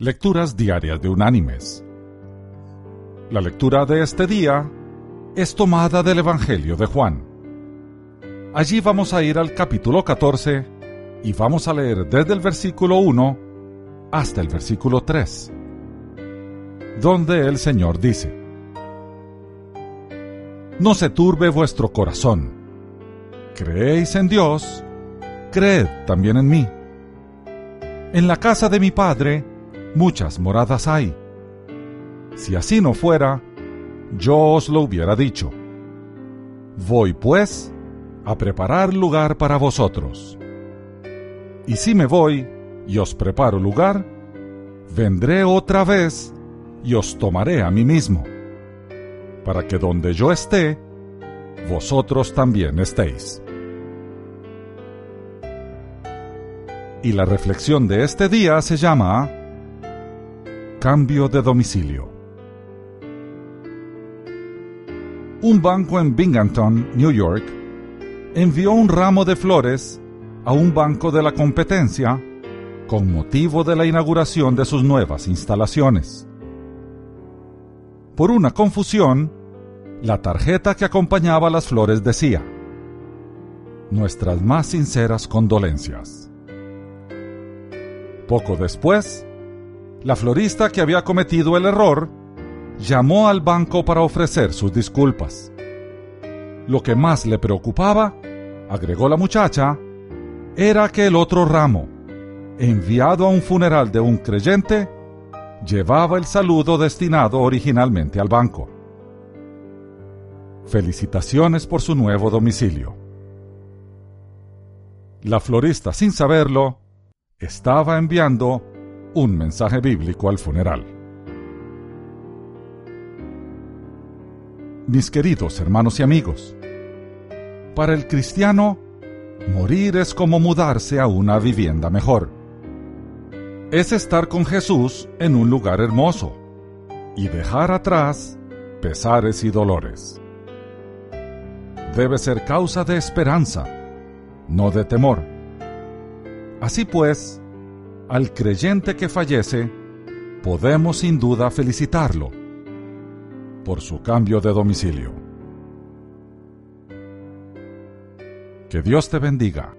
Lecturas Diarias de Unánimes. La lectura de este día es tomada del Evangelio de Juan. Allí vamos a ir al capítulo 14 y vamos a leer desde el versículo 1 hasta el versículo 3, donde el Señor dice, No se turbe vuestro corazón. Creéis en Dios, creed también en mí. En la casa de mi Padre, muchas moradas hay. Si así no fuera, yo os lo hubiera dicho. Voy, pues, a preparar lugar para vosotros. Y si me voy y os preparo lugar, vendré otra vez y os tomaré a mí mismo, para que donde yo esté, vosotros también estéis. Y la reflexión de este día se llama Cambio de domicilio. Un banco en Binghamton, New York, envió un ramo de flores a un banco de la competencia con motivo de la inauguración de sus nuevas instalaciones. Por una confusión, la tarjeta que acompañaba las flores decía, Nuestras más sinceras condolencias. Poco después, la florista que había cometido el error llamó al banco para ofrecer sus disculpas. Lo que más le preocupaba, agregó la muchacha, era que el otro ramo, enviado a un funeral de un creyente, llevaba el saludo destinado originalmente al banco. Felicitaciones por su nuevo domicilio. La florista, sin saberlo, estaba enviando un mensaje bíblico al funeral. Mis queridos hermanos y amigos, para el cristiano, morir es como mudarse a una vivienda mejor. Es estar con Jesús en un lugar hermoso y dejar atrás pesares y dolores. Debe ser causa de esperanza, no de temor. Así pues, al creyente que fallece, podemos sin duda felicitarlo por su cambio de domicilio. Que Dios te bendiga.